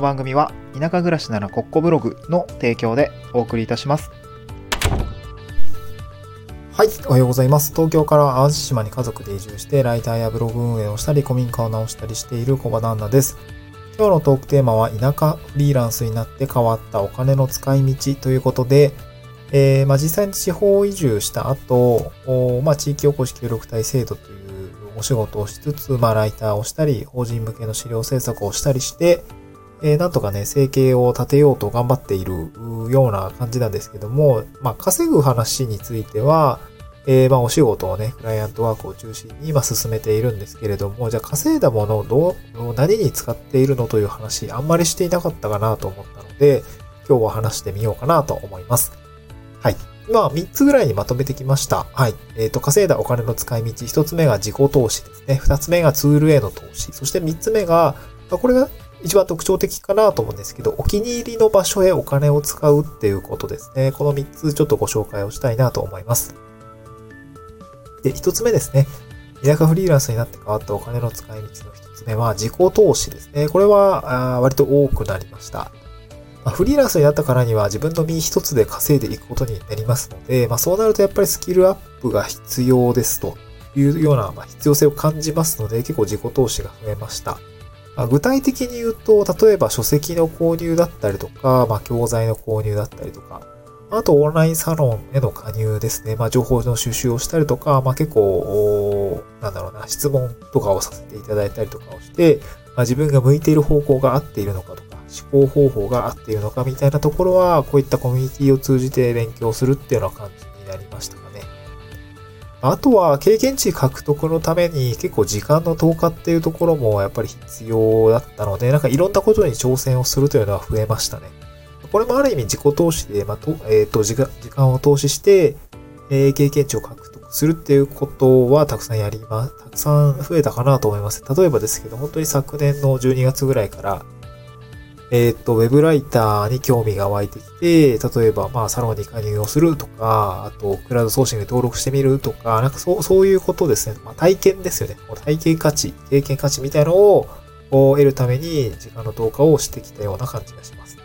の番組は田舎暮らしならコッコブログの提供でお送りいたします。はい、おはようございます。東京から淡路島に家族で移住して、ライターやブログ運営をしたり、古民家を直したりしている小場旦那です。今日のトークテーマは、田舎フリーランスになって変わったお金の使い道ということで、えー、まあ、実際に地方移住した後、おまあ、地域おこし協力隊制度というお仕事をしつつ、まあ、ライターをしたり、法人向けの資料制作をしたりして、えー、なんとかね、生計を立てようと頑張っているような感じなんですけども、まあ、稼ぐ話については、えー、まあ、お仕事をね、クライアントワークを中心に今進めているんですけれども、じゃあ稼いだものをどう、何に使っているのという話、あんまりしていなかったかなと思ったので、今日は話してみようかなと思います。はい。まあ、3つぐらいにまとめてきました。はい。えっ、ー、と、稼いだお金の使い道、1つ目が自己投資ですね。2つ目がツールへの投資。そして3つ目が、まあ、これが一番特徴的かなと思うんですけど、お気に入りの場所へお金を使うっていうことですね。この3つちょっとご紹介をしたいなと思います。で、1つ目ですね。田舎フリーランスになって変わったお金の使い道の1つ目は自己投資ですね。これは割と多くなりました。フリーランスになったからには自分の身一つで稼いでいくことになりますので、まあ、そうなるとやっぱりスキルアップが必要ですというような、まあ、必要性を感じますので、結構自己投資が増えました。まあ、具体的に言うと、例えば書籍の購入だったりとか、まあ、教材の購入だったりとか、あとオンラインサロンへの加入ですね。まあ、情報の収集をしたりとか、まあ、結構、なんだろうな、質問とかをさせていただいたりとかをして、まあ、自分が向いている方向が合っているのかとか、思考方法が合っているのかみたいなところは、こういったコミュニティを通じて勉強するっていうような感じになりましたか。あとは、経験値獲得のために結構時間の投下っていうところもやっぱり必要だったので、なんかいろんなことに挑戦をするというのは増えましたね。これもある意味自己投資で、まあ、と、えっ、ー、と時間、時間を投資して、えー、経験値を獲得するっていうことはたくさんやります。たくさん増えたかなと思います。例えばですけど、本当に昨年の12月ぐらいから、えっ、ー、と、ウェブライターに興味が湧いてきて、例えば、まあ、サロンに加入をするとか、あと、クラウドソーシングで登録してみるとか、なんかそう、そういうことですね。まあ、体験ですよね。体験価値、経験価値みたいなのを得るために、時間の投下をしてきたような感じがします。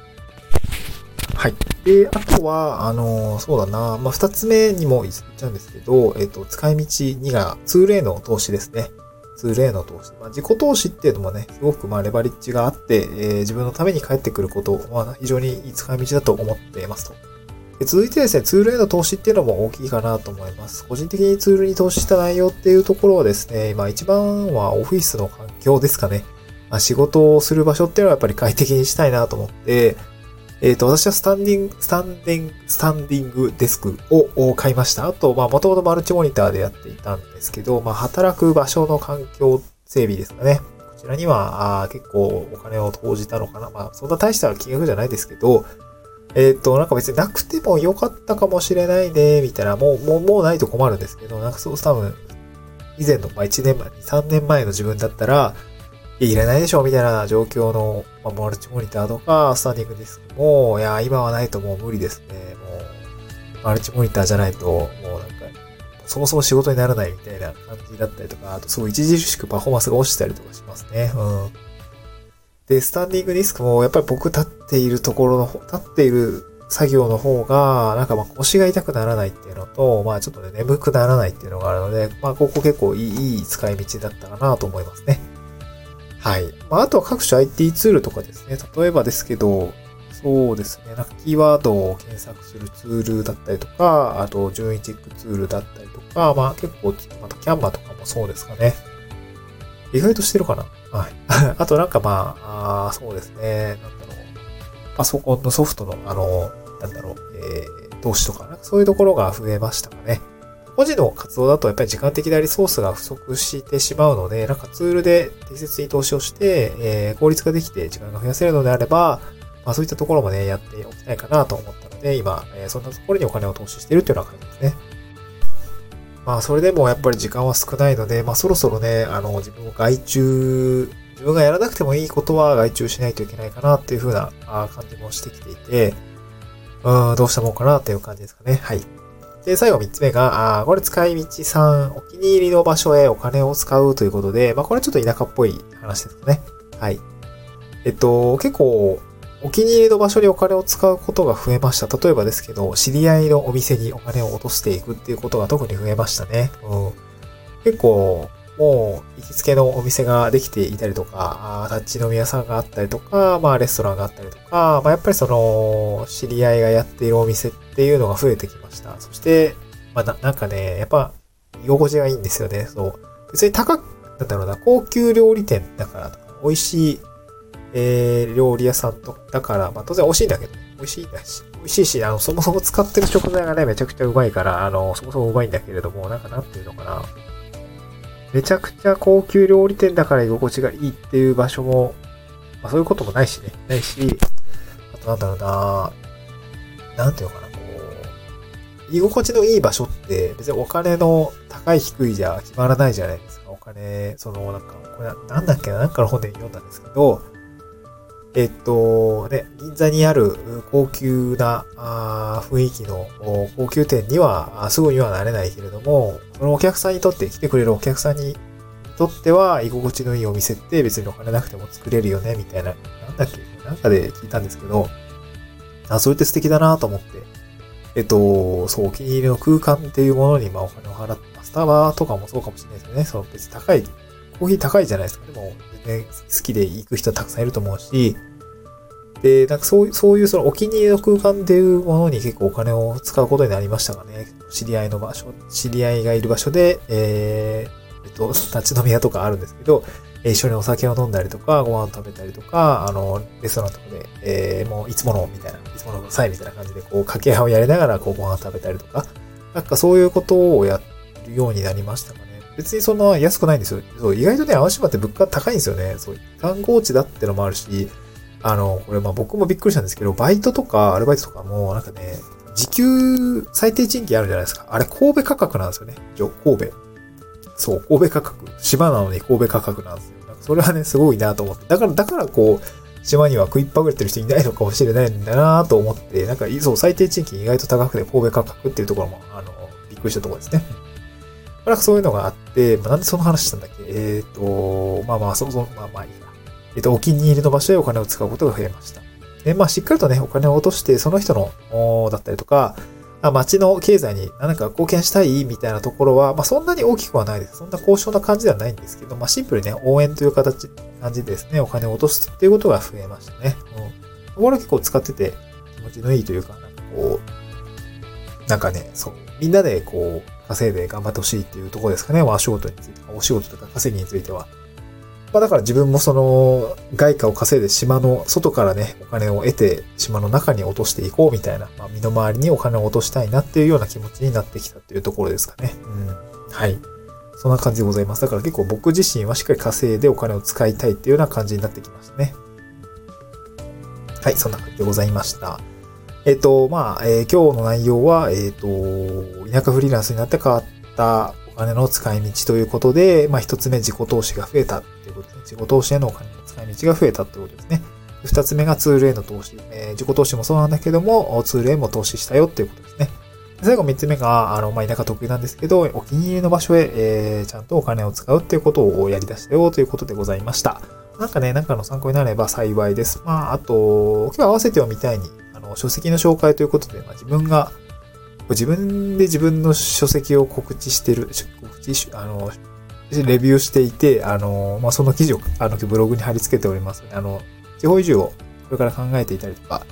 はい。で、あとは、あの、そうだな、まあ、二つ目にも言っちゃうんですけど、えっ、ー、と、使い道2がツールへの投資ですね。ツールへの投資。まあ、自己投資っていうのもね、すごくまあレバリッジがあって、えー、自分のために返ってくることは非常にいい使い道だと思っていますと。で続いてですね、ツールへの投資っていうのも大きいかなと思います。個人的にツールに投資した内容っていうところはですね、まあ一番はオフィスの環境ですかね。まあ、仕事をする場所っていうのはやっぱり快適にしたいなと思って、えっ、ー、と、私はスタンディング、スタンディング、スタンディングデスクを買いました。あと、まあ、もともとマルチモニターでやっていたんですけど、まあ、働く場所の環境整備ですかね。こちらには、あ結構お金を投じたのかな。まあ、そんな大した金額じゃないですけど、えっ、ー、と、なんか別になくても良かったかもしれないね、みたいな、もう、もう、もうないと困るんですけど、なんかそう多分、以前の、まあ、1年前、3年前の自分だったら、いらないでしょみたいな状況の、まあ、マルチモニターとか、スタンディングディスクも、いや、今はないともう無理ですね。もう、マルチモニターじゃないと、もうなんか、そもそも仕事にならないみたいな感じだったりとか、あとすごい著しくパフォーマンスが落ちたりとかしますね。うん。で、スタンディングディスクも、やっぱり僕立っているところの、立っている作業の方が、なんかまあ腰が痛くならないっていうのと、まあちょっとね、眠くならないっていうのがあるので、まあここ結構いい、いい使い道だったかなと思いますね。はい。まあ、あとは各種 IT ツールとかですね。例えばですけど、そうですね。なんかキーワードを検索するツールだったりとか、あと順位チェックツールだったりとか、まあ結構、またキャンバとかもそうですかね。意外としてるかなはい。あとなんかまあ、あそうですね。なんだろう。パソコンのソフトの、あの、なんだろう、えー、投資とか、なんかそういうところが増えましたかね。個人の活動だとやっぱり時間的なリソースが不足してしまうので、なんかツールで適切に投資をして、えー、効率ができて時間が増やせるのであれば、まあそういったところもね、やっておきたいかなと思ったので、今、えー、そんなところにお金を投資しているというような感じですね。まあそれでもやっぱり時間は少ないので、まあそろそろね、あの、自分を外注、自分がやらなくてもいいことは外注しないといけないかなっていう風な感じもしてきていて、うん、どうしたもんかなっていう感じですかね。はい。で、最後3つ目が、あこれ使い道3、お気に入りの場所へお金を使うということで、まあこれちょっと田舎っぽい話ですね。はい。えっと、結構、お気に入りの場所にお金を使うことが増えました。例えばですけど、知り合いのお店にお金を落としていくっていうことが特に増えましたね。うん、結構、もう行きつけのお店ができていたりとか、あ立ち飲み屋さんがあったりとか、まあレストランがあったりとか、まあやっぱりその、知り合いがやっているお店っていうのが増えてきました。そして、まあななんかね、やっぱ居心地がいいんですよね。そう。別に高く、なんだろうな、高級料理店だからとか、美味しい、えー、料理屋さんと、だから、まあ当然美味しいんだけど、美味しいんだし、美味しいし、あの、そもそも使ってる食材がね、めちゃくちゃうまいから、あの、そもそもうまいんだけれども、なんかなんていうのかな。めちゃくちゃ高級料理店だから居心地がいいっていう場所も、まあそういうこともないしね。ないし、あとなんだろうななんていうのかな、こう、居心地のいい場所って別にお金の高い低いじゃ決まらないじゃないですか。お金、その、なんか、これなんだっけな、なんかの本で読んだんですけど、えっと、ね、銀座にある高級なあ雰囲気の高級店にはすぐにはなれないけれども、そのお客さんにとって、来てくれるお客さんにとっては居心地のいいお店って別にお金なくても作れるよね、みたいな、なんだっけ、なんかで聞いたんですけど、あ、それって素敵だなと思って、えっと、そう、お気に入りの空間っていうものに、まあお金を払った。スタバとかもそうかもしれないですよね。その別に高いコーヒー高いじゃないですか。でも、全然好きで行く人たくさんいると思うし、で、なんかそういう、そういうそのお気に入りの空間っていうものに結構お金を使うことになりましたがね。知り合いの場所、知り合いがいる場所で、えー、えっと、立ち飲み屋とかあるんですけど、一緒にお酒を飲んだりとか、ご飯食べたりとか、あの、レストランとかで、えー、もういつものみたいな、いつものさいみたいな感じで、こう、掛け合いをやりながら、こう、ご飯食べたりとか、なんかそういうことをやるようになりましたかね。別にそんな安くないんですよ。そう、意外とね、淡島って物価高いんですよね。そう、観光地だってのもあるし、あの、これまあ僕もびっくりしたんですけど、バイトとかアルバイトとかも、なんかね、時給最低賃金あるじゃないですか。あれ神戸価格なんですよね。一応神戸。そう、神戸価格。島なのに神戸価格なんですよ。なんかそれはね、すごいなと思って。だから、だからこう、島には食いっぱぐれてる人いないのかもしれないんだなと思って、なんか、そう、最低賃金意外と高くて神戸価格っていうところも、あの、びっくりしたところですね。なんかそういうのがあって、まあ、なんでその話したんだっけ？えっ、ー、と、まあまあ、そもそも、まあまあいいや。えっ、ー、と、お気に入りの場所でお金を使うことが増えました。で、まあ、しっかりとね、お金を落として、その人の、だったりとか、まあ、町の経済に何か貢献したいみたいなところは、まあ、そんなに大きくはないです。そんな高尚な感じではないんですけど、まあ、シンプルにね、応援という形、感じですね、お金を落とすっていうことが増えましたね。うん。これ結構使ってて気持ちのいいというか、なんかこう、なんかね、そう、みんなでこう、稼いで頑張ってほしいっていうところですかね。お仕事について、お仕事とか稼ぎについては。まあだから自分もその外貨を稼いで島の外からね、お金を得て島の中に落としていこうみたいな、まあ身の回りにお金を落としたいなっていうような気持ちになってきたっていうところですかね。うん。はい。そんな感じでございます。だから結構僕自身はしっかり稼いでお金を使いたいっていうような感じになってきましたね。はい、そんな感じでございました。えっ、と、まあ、えー、今日の内容は、えっ、と、田舎フリーランスになって変わったお金の使い道ということで、まあ、一つ目自己投資が増えたっていうことですね。自己投資へのお金の使い道が増えたってことですね。二つ目がツールへの投資。えー、自己投資もそうなんだけども、ツールへも投資したよっていうことですね。最後三つ目が、あの、まあ、田舎得意なんですけど、お気に入りの場所へ、えー、ちゃんとお金を使うっていうことをやり出したよということでございました。なんかね、なんかの参考になれば幸いです。まあ、あと、今日合わせてはみたいに、書籍の紹介ということで、まあ、自分が、自分で自分の書籍を告知してる、告知、あの、レビューしていて、あの、まあ、その記事を、あの、ブログに貼り付けておりますあの、地方移住をこれから考えていたりとか、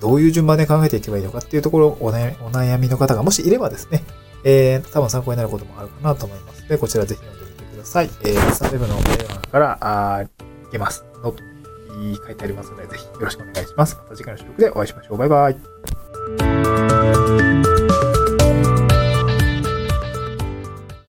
どういう順番で考えていけばいいのかっていうところお悩み、お悩みの方がもしいればですね、えー、多分参考になることもあるかなと思いますので、こちらぜひ読んでみてください。えー、スタンデブのメールから、あーいけます。書いてありますので、ぜひよろしくお願いします。また次回の収録でお会いしましょう。バイバイ。